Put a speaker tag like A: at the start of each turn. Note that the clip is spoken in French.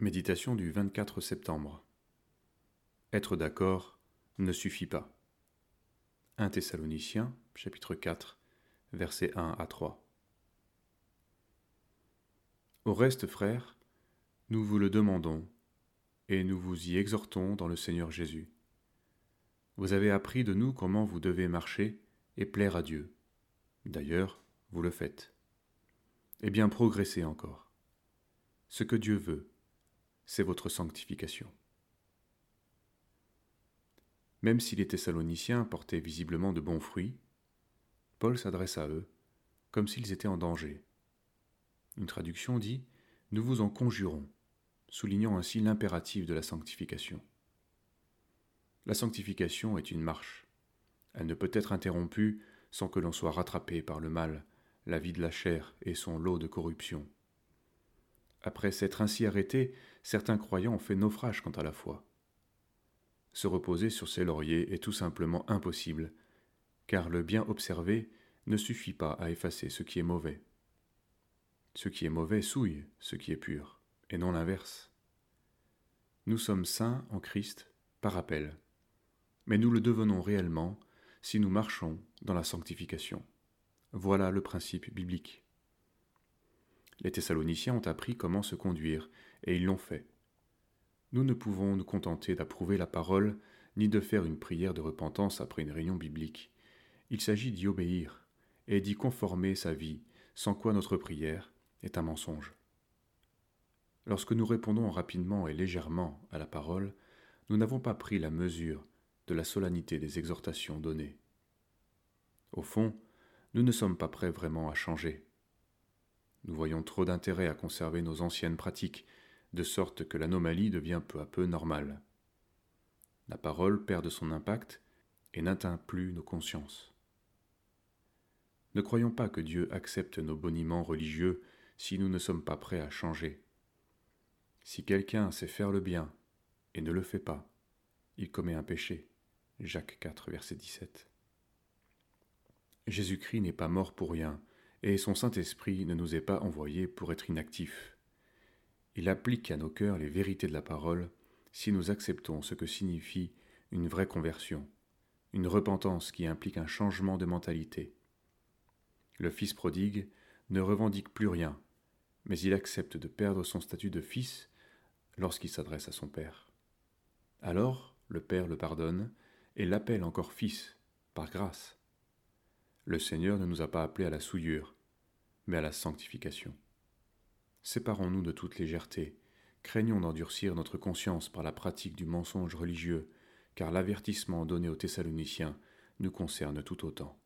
A: Méditation du 24 septembre. Être d'accord ne suffit pas. 1 Thessaloniciens, chapitre 4, versets 1 à 3. Au reste, frères, nous vous le demandons, et nous vous y exhortons dans le Seigneur Jésus. Vous avez appris de nous comment vous devez marcher et plaire à Dieu. D'ailleurs, vous le faites. Eh bien, progressez encore. Ce que Dieu veut, c'est votre sanctification. Même si les Thessaloniciens portaient visiblement de bons fruits, Paul s'adresse à eux comme s'ils étaient en danger. Une traduction dit Nous vous en conjurons, soulignant ainsi l'impératif de la sanctification. La sanctification est une marche. Elle ne peut être interrompue sans que l'on soit rattrapé par le mal, la vie de la chair et son lot de corruption. Après s'être ainsi arrêté, certains croyants ont fait naufrage quant à la foi. Se reposer sur ses lauriers est tout simplement impossible, car le bien observé ne suffit pas à effacer ce qui est mauvais. Ce qui est mauvais souille ce qui est pur, et non l'inverse. Nous sommes saints en Christ par appel, mais nous le devenons réellement si nous marchons dans la sanctification. Voilà le principe biblique. Les Thessaloniciens ont appris comment se conduire, et ils l'ont fait. Nous ne pouvons nous contenter d'approuver la parole, ni de faire une prière de repentance après une réunion biblique. Il s'agit d'y obéir, et d'y conformer sa vie, sans quoi notre prière est un mensonge. Lorsque nous répondons rapidement et légèrement à la parole, nous n'avons pas pris la mesure de la solennité des exhortations données. Au fond, nous ne sommes pas prêts vraiment à changer. Nous voyons trop d'intérêt à conserver nos anciennes pratiques, de sorte que l'anomalie devient peu à peu normale. La parole perd de son impact et n'atteint plus nos consciences. Ne croyons pas que Dieu accepte nos boniments religieux si nous ne sommes pas prêts à changer. Si quelqu'un sait faire le bien et ne le fait pas, il commet un péché. Jacques 4, verset 17. Jésus-Christ n'est pas mort pour rien, et son Saint-Esprit ne nous est pas envoyé pour être inactifs. Il applique à nos cœurs les vérités de la parole si nous acceptons ce que signifie une vraie conversion, une repentance qui implique un changement de mentalité. Le Fils prodigue ne revendique plus rien, mais il accepte de perdre son statut de fils lorsqu'il s'adresse à son Père. Alors le Père le pardonne et l'appelle encore fils, par grâce. Le Seigneur ne nous a pas appelés à la souillure, mais à la sanctification. Séparons-nous de toute légèreté, craignons d'endurcir notre conscience par la pratique du mensonge religieux, car l'avertissement donné aux Thessaloniciens nous concerne tout autant.